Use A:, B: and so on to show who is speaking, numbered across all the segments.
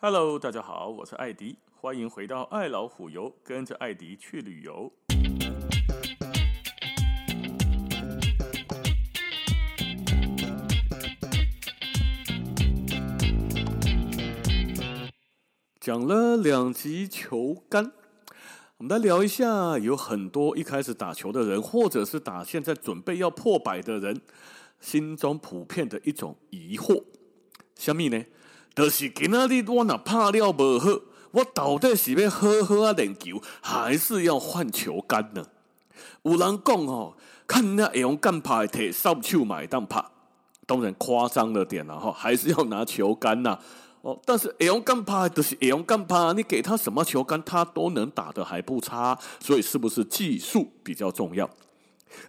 A: Hello，大家好，我是艾迪，欢迎回到爱老虎游，跟着艾迪去旅游。讲了两集球杆，我们来聊一下，有很多一开始打球的人，或者是打现在准备要破百的人，心中普遍的一种疑惑，什么呢？就是今仔日我若拍了不好，我到底是要好好啊练球，还是要换球杆呢？有人讲哦，看那会用杆拍的，扫帚买当拍，当然夸张了点了哈，还是要拿球杆呐。哦，但是会用杆拍就是会用杆拍，你给他什么球杆，他都能打得还不差，所以是不是技术比较重要？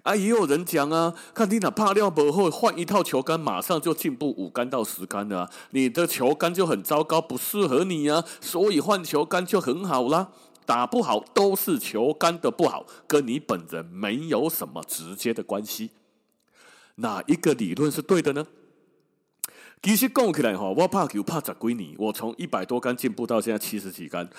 A: 啊，也有人讲啊，看你哪怕料不会换一套球杆，马上就进步五杆到十杆了。你的球杆就很糟糕，不适合你啊，所以换球杆就很好啦。打不好都是球杆的不好，跟你本人没有什么直接的关系。哪一个理论是对的呢？其实讲起来哈，我怕球怕十几年，我从一百多杆进步到现在七十几杆。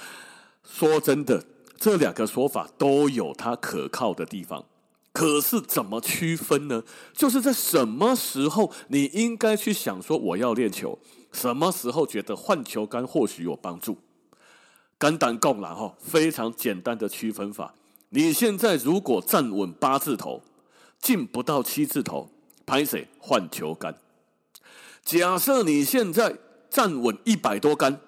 A: 说真的，这两个说法都有它可靠的地方。可是怎么区分呢？就是在什么时候你应该去想说我要练球，什么时候觉得换球杆或许有帮助？简单讲啦哈，非常简单的区分法。你现在如果站稳八字头，进不到七字头，拍谁换球杆？假设你现在站稳一百多杆，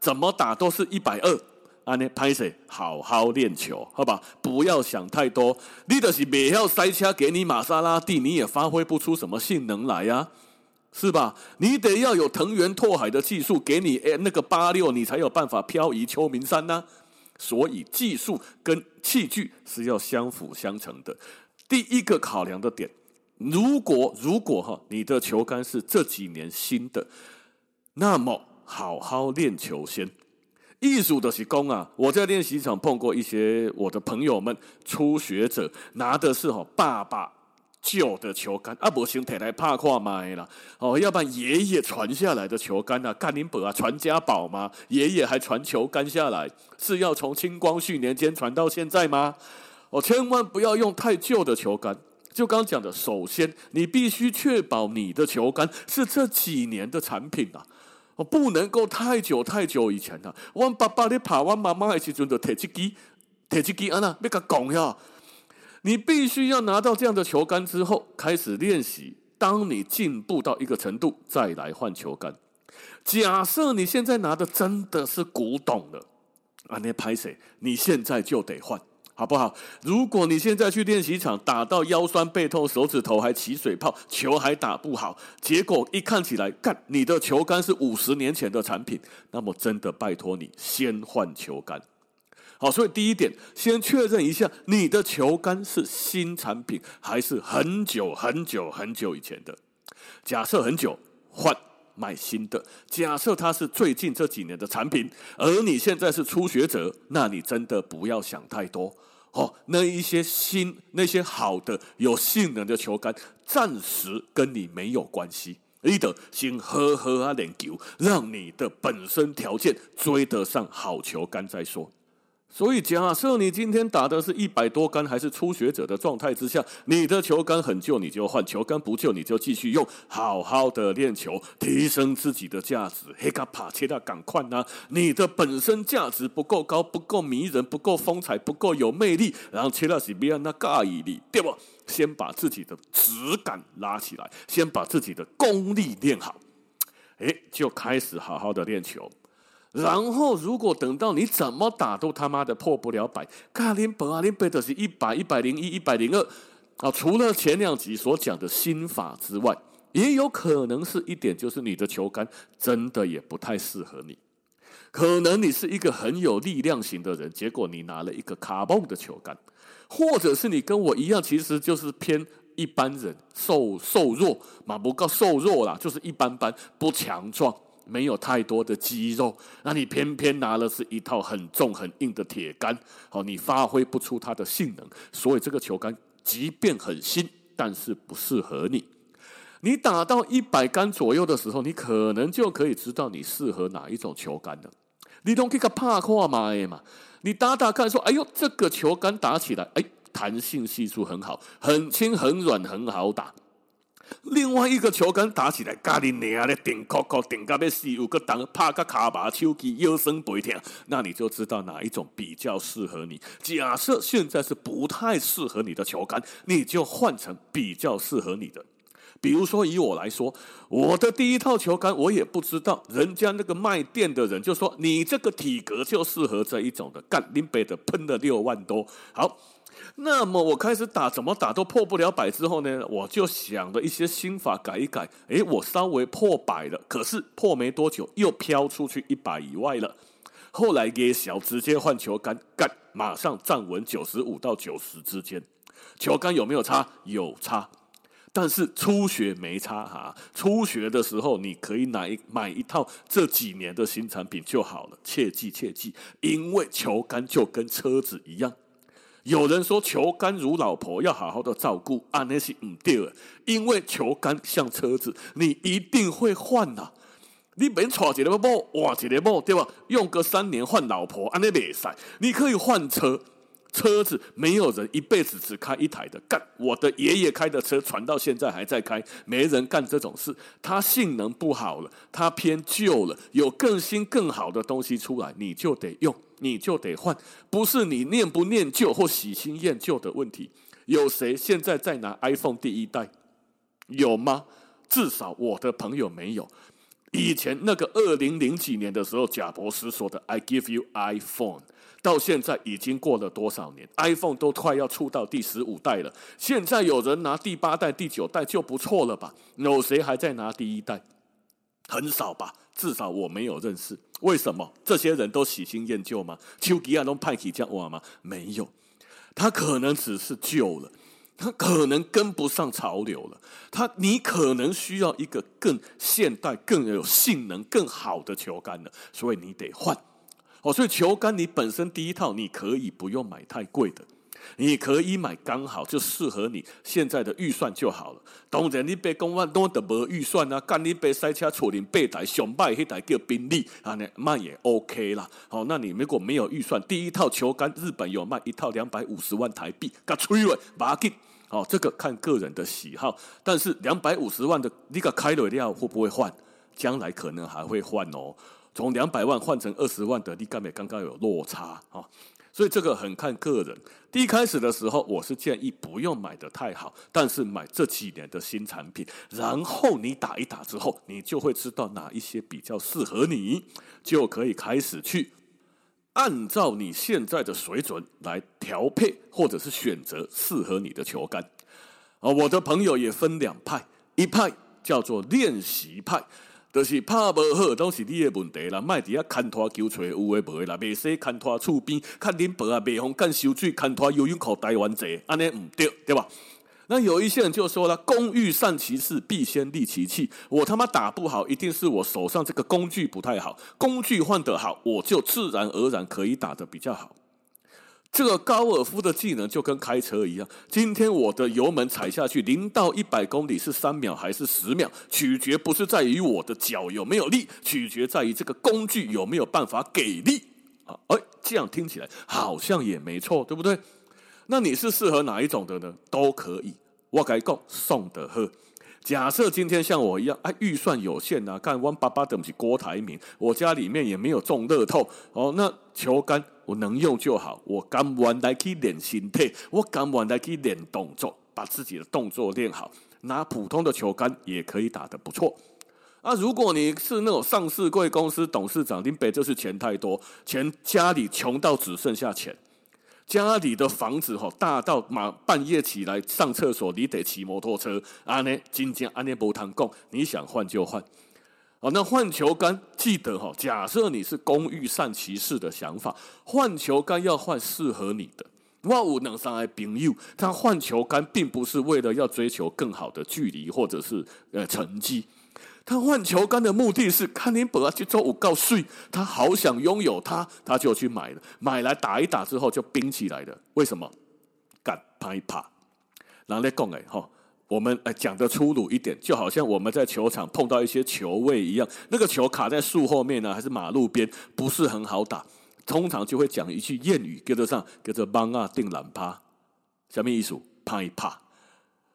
A: 怎么打都是一百二。安尼拍摄，好好练球，好吧？不要想太多。你的是没要塞车给你玛莎拉蒂，你也发挥不出什么性能来呀、啊，是吧？你得要有藤原拓海的技术给你，诶，那个八六，你才有办法漂移秋名山呢、啊。所以技术跟器具是要相辅相成的。第一个考量的点，如果如果哈，你的球杆是这几年新的，那么好好练球先。艺术的是功啊！我在练习场碰过一些我的朋友们，初学者拿的是哈爸爸旧的球杆啊，不行，太太怕跨买了哦，要不然爷爷传下来的球杆啊，干林伯啊，传家宝吗？爷爷还传球杆下来，是要从清光绪年间传到现在吗？哦，千万不要用太旧的球杆。就刚讲的，首先你必须确保你的球杆是这几年的产品啊。我不能够太久太久以前了。我爸爸咧拍我妈妈的时候就提一支，提一支啊那，要甲讲呀。你必须要拿到这样的球杆之后，开始练习。当你进步到一个程度，再来换球杆。假设你现在拿的真的是古董了，啊，那拍谁？你现在就得换。好不好？如果你现在去练习场打到腰酸背痛、手指头还起水泡、球还打不好，结果一看起来，干你的球杆是五十年前的产品，那么真的拜托你先换球杆。好，所以第一点，先确认一下你的球杆是新产品还是很久很久很久以前的。假设很久，换。买新的，假设它是最近这几年的产品，而你现在是初学者，那你真的不要想太多哦。那一些新、那些好的、有性能的球杆，暂时跟你没有关系。你得先喝喝啊练球，让你的本身条件追得上好球杆再说。所以，假设你今天打的是一百多杆，还是初学者的状态之下，你的球杆很旧，你就换；球。杆不旧，你就继续用，好好的练球，提升自己的价值。黑卡帕切达赶快呐！你的本身价值不够高，不够迷人，不够风采，不够有魅力，然后切到是别人那尬意力，对不？先把自己的质感拉起来，先把自己的功力练好，哎，就开始好好的练球。然后，如果等到你怎么打都他妈的破不了百，卡林本阿林贝德是一百、一百零一、一百零二啊！除了前两集所讲的心法之外，也有可能是一点，就是你的球杆真的也不太适合你。可能你是一个很有力量型的人，结果你拿了一个卡蹦的球杆，或者是你跟我一样，其实就是偏一般人，瘦瘦弱嘛，不够瘦弱啦，就是一般般，不强壮。没有太多的肌肉，那你偏偏拿了是一套很重很硬的铁杆，好，你发挥不出它的性能，所以这个球杆即便很新，但是不适合你。你打到一百杆左右的时候，你可能就可以知道你适合哪一种球杆了。你都可以怕跨嘛嘛，你打打看，说，哎呦，这个球杆打起来，哎，弹性系数很好，很轻很软，很好打。另外一个球杆打起来，咖喱娘的顶扣扣顶咖被死，有个挡怕个卡巴丘基腰酸背痛，那你就知道哪一种比较适合你。假设现在是不太适合你的球杆，你就换成比较适合你的。比如说以我来说，我的第一套球杆我也不知道，人家那个卖店的人就说，你这个体格就适合这一种的，干林北的喷了六万多，好。那么我开始打，怎么打都破不了百之后呢，我就想了一些心法改一改，诶，我稍微破百了，可是破没多久又飘出去一百以外了。后来给小直接换球杆，干，马上站稳九十五到九十之间。球杆有没有差？有差，但是初学没差哈。初学的时候你可以买一买一套这几年的新产品就好了，切记切记，因为球杆就跟车子一样。有人说球杆如老婆，要好好的照顾。啊，那是唔对，因为球杆像车子，你一定会换呐。你别娶一个某，换一个某，对吧？用个三年换老婆，安尼袂使。你可以换车。车子没有人一辈子只开一台的，干我的爷爷开的车传到现在还在开，没人干这种事。它性能不好了，它偏旧了，有更新更好的东西出来，你就得用，你就得换，不是你念不念旧或喜新厌旧的问题。有谁现在在拿 iPhone 第一代？有吗？至少我的朋友没有。以前那个二零零几年的时候，贾博士说的 “I give you iPhone”。到现在已经过了多少年？iPhone 都快要出到第十五代了。现在有人拿第八代、第九代就不错了吧？有谁还在拿第一代？很少吧，至少我没有认识。为什么？这些人都喜新厌旧吗？丘吉亚都派起这样哇吗？没有，他可能只是旧了，他可能跟不上潮流了。他，你可能需要一个更现代、更有性能、更好的球杆了，所以你得换。哦，所以球杆你本身第一套你可以不用买太贵的，你可以买刚好就适合你现在的预算就好了。当然你别讲我多的无预算啊，干你别塞车处理八台上摆那台叫宾利啊，那卖也 OK 啦。好，那你如果没有预算，第一套球杆日本有卖一套两百五十万台币，噶吹喂，把它给好，这个看个人的喜好。但是两百五十万的你个开了料会不会换？将来可能还会换哦。从两百万换成二十万的，你干没刚刚有落差啊？所以这个很看个人。第一开始的时候，我是建议不用买得太好，但是买这几年的新产品，然后你打一打之后，你就会知道哪一些比较适合你，就可以开始去按照你现在的水准来调配，或者是选择适合你的球杆。啊，我的朋友也分两派，一派叫做练习派。就是拍无好，都是你的问题啦。卖伫遐牵拖球揣有诶无诶啦，未使牵拖厝边，看恁爸啊，袂红干收水，牵拖游泳裤台湾者，安尼唔对，对吧？那有一些人就说了，工欲善其事，必先利其器。我他妈打不好，一定是我手上这个工具不太好，工具换得好，我就自然而然可以打得比较好。这个高尔夫的技能就跟开车一样，今天我的油门踩下去，零到一百公里是三秒还是十秒，取决不是在于我的脚有没有力，取决在于这个工具有没有办法给力啊！哎，这样听起来好像也没错，对不对？那你是适合哪一种的呢？都可以，我该讲送的喝。假设今天像我一样，哎，预算有限呐、啊，看我爸爸等不起郭台铭，我家里面也没有中乐透哦，那球杆我能用就好，我甘愿来去练心态，我甘愿来去练动作，把自己的动作练好，拿普通的球杆也可以打得不错。啊，如果你是那种上市贵公司董事长，林北就是钱太多，钱家里穷到只剩下钱。家里的房子吼大到嘛半夜起来上厕所，你得骑摩托车。安呢，今天安呢不谈供，你想换就换。好，那换球杆记得哈，假设你是工欲善其事的想法，换球杆要换适合你的。我有两三个朋友，他换球杆并不是为了要追求更好的距离或者是呃成绩。他换球杆的目的是看你本来去做五告税，他好想拥有它，他就去买了，买来打一打之后就冰起来了。为什么？敢拍怕？人咧讲诶，吼，我们哎讲的粗鲁一点，就好像我们在球场碰到一些球位一样，那个球卡在树后面呢，还是马路边，不是很好打。通常就会讲一句谚语，叫做上叫做“帮啊定懒趴”，什么意思？拍一拍。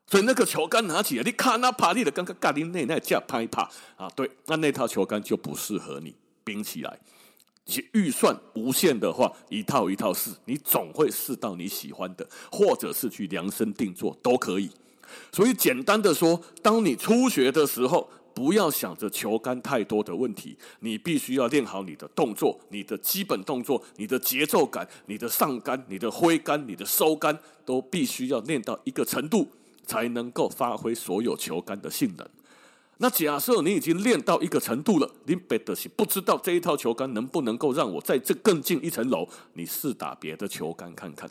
A: 所以那个球杆拿起来，你看那趴，你的刚刚盖林内那架拍一拍啊，对，那那套球杆就不适合你冰起来。预算无限的话，一套一套试，你总会试到你喜欢的，或者是去量身定做都可以。所以简单的说，当你初学的时候，不要想着球杆太多的问题，你必须要练好你的动作，你的基本动作，你的节奏感，你的上杆、你的挥杆、你的收杆，都必须要练到一个程度，才能够发挥所有球杆的性能。那假设你已经练到一个程度了，你别的是不知道这一套球杆能不能够让我在这更进一层楼，你试打别的球杆看看。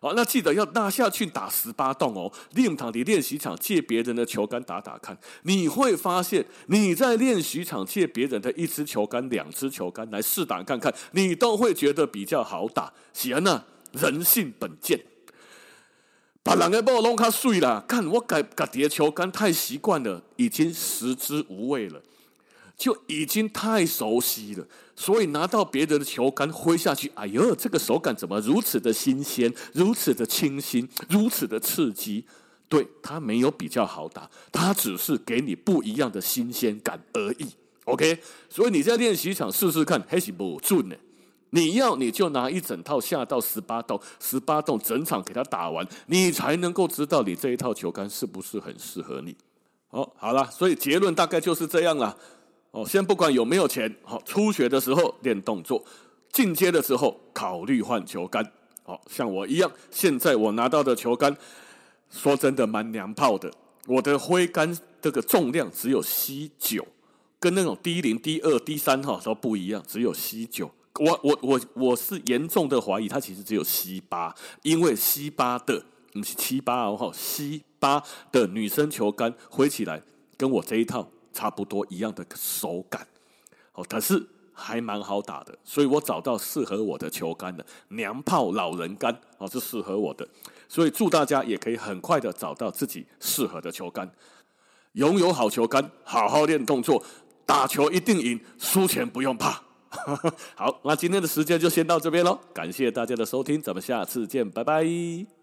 A: 好，那记得要拿下去打十八洞哦。练堂的练习场借别人的球杆打打看，你会发现你在练习场借别人的一支球杆、两支球杆来试打看看，你都会觉得比较好打。行啊，人性本贱，把人家包弄卡碎了。看我改改叠球杆太习惯了，已经食之无味了。就已经太熟悉了，所以拿到别人的球杆挥下去，哎呦，这个手感怎么如此的新鲜，如此的清新，如此的刺激？对，它没有比较好打，它只是给你不一样的新鲜感而已。OK，所以你在练习场试试看，还是不准呢。你要你就拿一整套下到十八洞，十八洞整场给它打完，你才能够知道你这一套球杆是不是很适合你。哦，好了，所以结论大概就是这样了。哦，先不管有没有钱，好，初学的时候练动作，进阶的时候考虑换球杆。好，像我一样，现在我拿到的球杆，说真的蛮娘炮的。我的挥杆这个重量只有 C 九，跟那种 D 零、D 二、D 三哈都不一样，只有 C 九。我我我我是严重的怀疑它其实只有 C 八，因为 C 八的不是七八哦哈，C 八的女生球杆挥起来跟我这一套。差不多一样的手感，哦，可是还蛮好打的，所以我找到适合我的球杆了，娘炮老人杆哦，是适合我的，所以祝大家也可以很快的找到自己适合的球杆，拥有好球杆，好好练动作，打球一定赢，输钱不用怕。好，那今天的时间就先到这边喽，感谢大家的收听，咱们下次见，拜拜。